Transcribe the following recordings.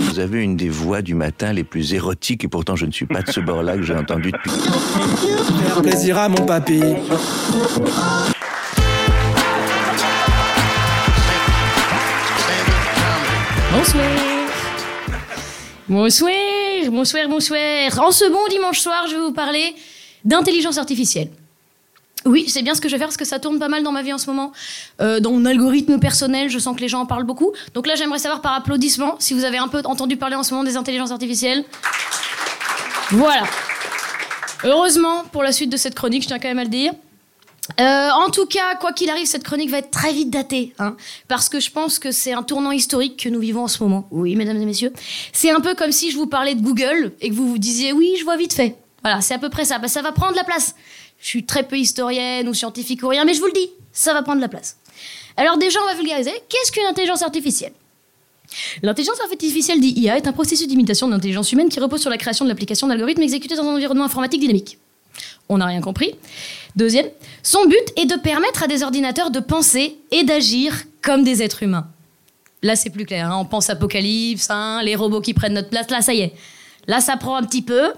Vous avez une des voix du matin les plus érotiques et pourtant je ne suis pas de ce bord-là que j'ai entendu depuis. Faire plaisir à mon papy. Bonsoir. Bonsoir, bonsoir, bonsoir. En ce bon dimanche soir, je vais vous parler d'intelligence artificielle. Oui, c'est bien ce que je vais faire parce que ça tourne pas mal dans ma vie en ce moment. Euh, dans mon algorithme personnel, je sens que les gens en parlent beaucoup. Donc là, j'aimerais savoir par applaudissement si vous avez un peu entendu parler en ce moment des intelligences artificielles. Voilà. Heureusement, pour la suite de cette chronique, je tiens quand même à le dire. Euh, en tout cas, quoi qu'il arrive, cette chronique va être très vite datée, hein, parce que je pense que c'est un tournant historique que nous vivons en ce moment. Oui, mesdames et messieurs, c'est un peu comme si je vous parlais de Google et que vous vous disiez oui, je vois vite fait. Voilà, c'est à peu près ça. Bah, ça va prendre la place. Je suis très peu historienne ou scientifique ou rien, mais je vous le dis, ça va prendre la place. Alors déjà, on va vulgariser. Qu'est-ce qu'une intelligence artificielle? L'intelligence artificielle dit IA est un processus d'imitation de l'intelligence humaine qui repose sur la création de l'application d'algorithmes exécutés dans un environnement informatique dynamique. On n'a rien compris. Deuxième, son but est de permettre à des ordinateurs de penser et d'agir comme des êtres humains. Là, c'est plus clair. hein. On pense apocalypse, hein, les robots qui prennent notre place. Là, ça y est. Là, ça prend un petit peu.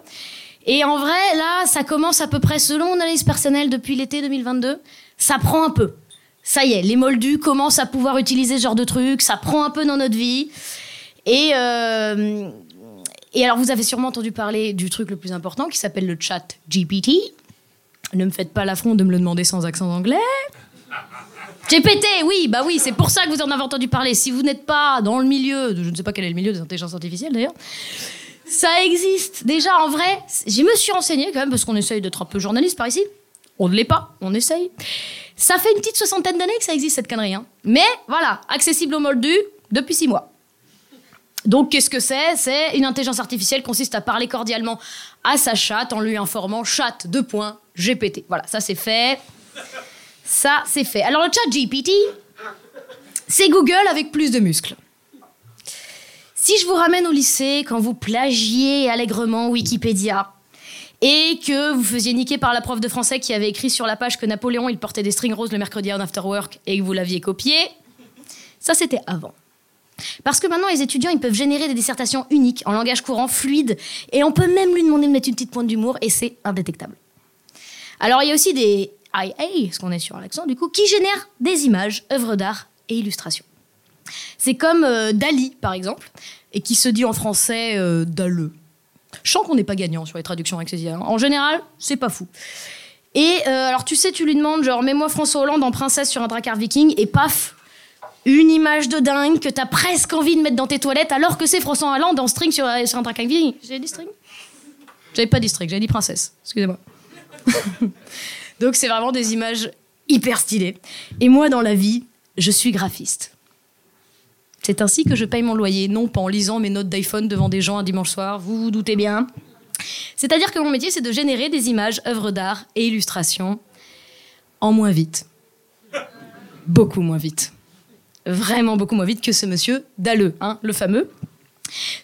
Et en vrai, là, ça commence à peu près, selon mon analyse personnelle depuis l'été 2022, ça prend un peu. Ça y est, les moldus commencent à pouvoir utiliser ce genre de trucs, ça prend un peu dans notre vie. Et, euh, et alors, vous avez sûrement entendu parler du truc le plus important qui s'appelle le chat GPT. Ne me faites pas l'affront de me le demander sans accent anglais. GPT, oui, bah oui, c'est pour ça que vous en avez entendu parler. Si vous n'êtes pas dans le milieu, je ne sais pas quel est le milieu des intelligences artificielles d'ailleurs, ça existe. Déjà, en vrai, je me suis renseignée quand même, parce qu'on essaye d'être un peu journaliste par ici. On ne l'est pas, on essaye. Ça fait une petite soixantaine d'années que ça existe, cette connerie. hein. Mais voilà, accessible aux moldus depuis six mois. Donc, qu'est-ce que c'est? C'est une intelligence artificielle consiste à parler cordialement à sa chatte en lui informant chat, deux points, GPT. Voilà, ça c'est fait. Ça, c'est fait. Alors, le chat GPT, c'est Google avec plus de muscles. Si je vous ramène au lycée, quand vous plagiez allègrement Wikipédia, et que vous faisiez niquer par la prof de français qui avait écrit sur la page que Napoléon, il portait des strings roses le mercredi en after work, et que vous l'aviez copié, ça c'était avant. Parce que maintenant, les étudiants, ils peuvent générer des dissertations uniques, en langage courant, fluide, et on peut même lui demander de mettre une petite pointe d'humour, et c'est indétectable. Alors, il y a aussi des IA, parce qu'on est sur l'accent du coup, qui génèrent des images, œuvres d'art et illustrations. C'est comme euh, Dali, par exemple, et qui se dit en français euh, Dalleux. Je sens qu'on n'est pas gagnant sur les traductions IA. hein. En général, c'est pas fou. Et euh, alors, tu sais, tu lui demandes, genre, mets-moi François Hollande en princesse sur un dracar viking, et paf, une image de dingue que t'as presque envie de mettre dans tes toilettes, alors que c'est François Hollande en string sur, sur un dracar viking. J'ai dit string? J'avais pas dit string, j'avais dit princesse. Excusez-moi. Donc, c'est vraiment des images hyper stylées. Et moi, dans la vie, je suis graphiste. C'est ainsi que je paye mon loyer, non pas en lisant mes notes d'iPhone devant des gens un dimanche soir, vous vous doutez bien. C'est-à-dire que mon métier, c'est de générer des images, œuvres d'art et illustrations en moins vite. Beaucoup moins vite. Vraiment beaucoup moins vite que ce monsieur Dalleux, hein, le fameux.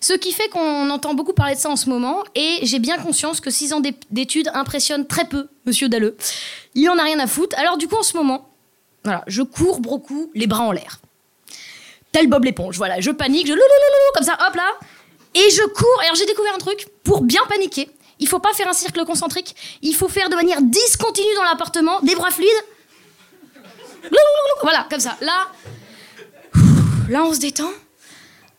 Ce qui fait qu'on entend beaucoup parler de ça en ce moment, et j'ai bien conscience que 6 ans d'é- d'études impressionnent très peu monsieur Dalleux. Il en a rien à foutre. Alors du coup, en ce moment, voilà, je cours beaucoup les bras en l'air tel Bob l'éponge. Voilà, je panique, je loulouloulou, comme ça, hop là, et je cours. Alors j'ai découvert un truc pour bien paniquer. Il faut pas faire un cercle concentrique. Il faut faire de manière discontinue dans l'appartement, des bras fluides. Voilà, comme ça. Là, là on se détend.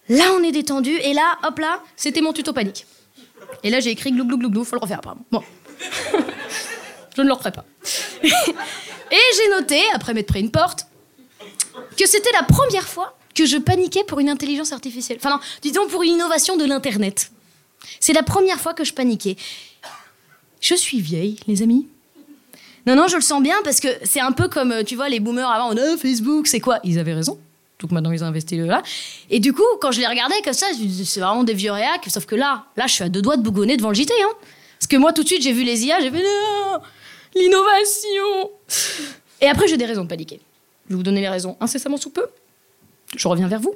Là on est détendu. Et là, hop là, c'était mon tuto panique. Et là j'ai écrit glou glou glou glou. Faut le refaire apparemment. Bon, je ne le referai pas. et j'ai noté après m'être pris une porte que c'était la première fois que je paniquais pour une intelligence artificielle. Enfin non, disons pour une innovation de l'Internet. C'est la première fois que je paniquais. Je suis vieille, les amis. Non, non, je le sens bien parce que c'est un peu comme, euh, tu vois, les boomers avant, on a Facebook, c'est quoi? Ils avaient raison. Donc maintenant, ils ont investi là. Et du coup, quand je les regardais comme ça, c'est vraiment des vieux réacs. Sauf que là, là, je suis à deux doigts de bougonner devant le JT. Hein. Parce que moi, tout de suite, j'ai vu les IA, j'ai fait, non, l'innovation. Et après, j'ai des raisons de paniquer. Je vais vous donner les raisons incessamment sous peu. Je reviens vers vous.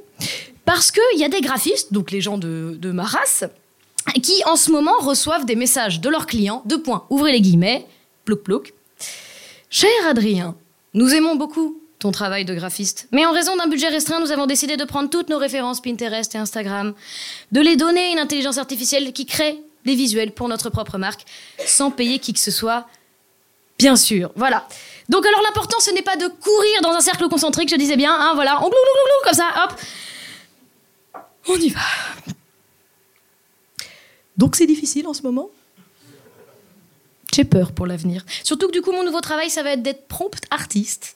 Parce qu'il y a des graphistes, donc les gens de, ma race, qui en ce moment reçoivent des messages de leurs clients, deux points, ouvrez les guillemets, plouc plouc. Cher Adrien, nous aimons beaucoup ton travail de graphiste. Mais en raison d'un budget restreint, nous avons décidé de prendre toutes nos références Pinterest et Instagram, de les donner à une intelligence artificielle qui crée des visuels pour notre propre marque, sans payer qui que ce soit, bien sûr. Voilà. Donc alors l'important, ce n'est pas de courir dans un cercle concentrique, je disais bien, hein, voilà, on glou, glou, glou, comme ça, hop. On y va. Donc c'est difficile en ce moment? J'ai peur pour l'avenir. Surtout que du coup, mon nouveau travail, ça va être d'être prompt artiste.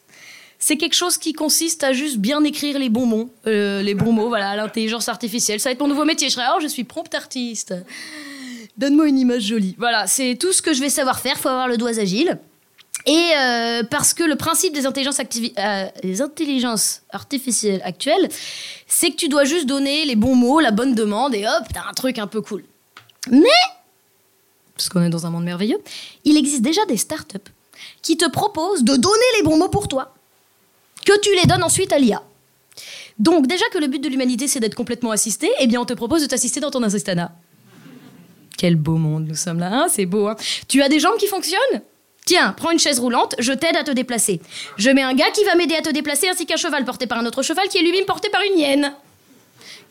C'est quelque chose qui consiste à juste bien écrire les bons mots, euh, les bons mots, voilà, l'intelligence artificielle. Ça va être mon nouveau métier. Je serai, oh, je suis prompt artiste. Donne-moi une image jolie. Voilà, c'est tout ce que je vais savoir faire. Faut avoir le doigt agile. Et euh, parce que le principe des intelligences, euh, intelligences artificielles actuelles, c'est que tu dois juste donner les bons mots, la bonne demande, et hop, t'as un truc un peu cool. Mais, parce qu'on est dans un monde merveilleux, il existe déjà des startups qui te proposent de donner les bons mots pour toi, que tu les donnes ensuite à l'IA. Donc déjà que le but de l'humanité c'est d'être complètement assisté, eh bien on te propose de t'assister dans ton assistana. Quel beau monde nous sommes là, hein c'est beau. Hein tu as des jambes qui fonctionnent? Tiens, prends une chaise roulante, je t'aide à te déplacer. Je mets un gars qui va m'aider à te déplacer ainsi qu'un cheval porté par un autre cheval qui est lui-même porté par une hyène.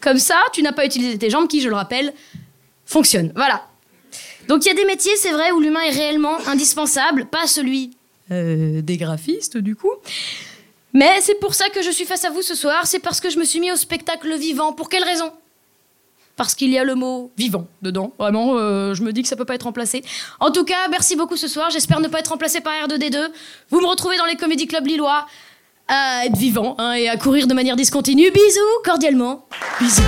Comme ça, tu n'as pas utilisé tes jambes qui, je le rappelle, fonctionnent. Voilà. Donc il y a des métiers, c'est vrai, où l'humain est réellement indispensable, pas celui euh, des graphistes du coup. Mais c'est pour ça que je suis face à vous ce soir, c'est parce que je me suis mis au spectacle vivant. Pour quelle raison? Parce qu'il y a le mot vivant dedans. Vraiment, euh, je me dis que ça peut pas être remplacé. En tout cas, merci beaucoup ce soir. J'espère ne pas être remplacé par R2D2. Vous me retrouvez dans les comédie clubs lillois à être vivant hein, et à courir de manière discontinue. Bisous, cordialement. Bisous.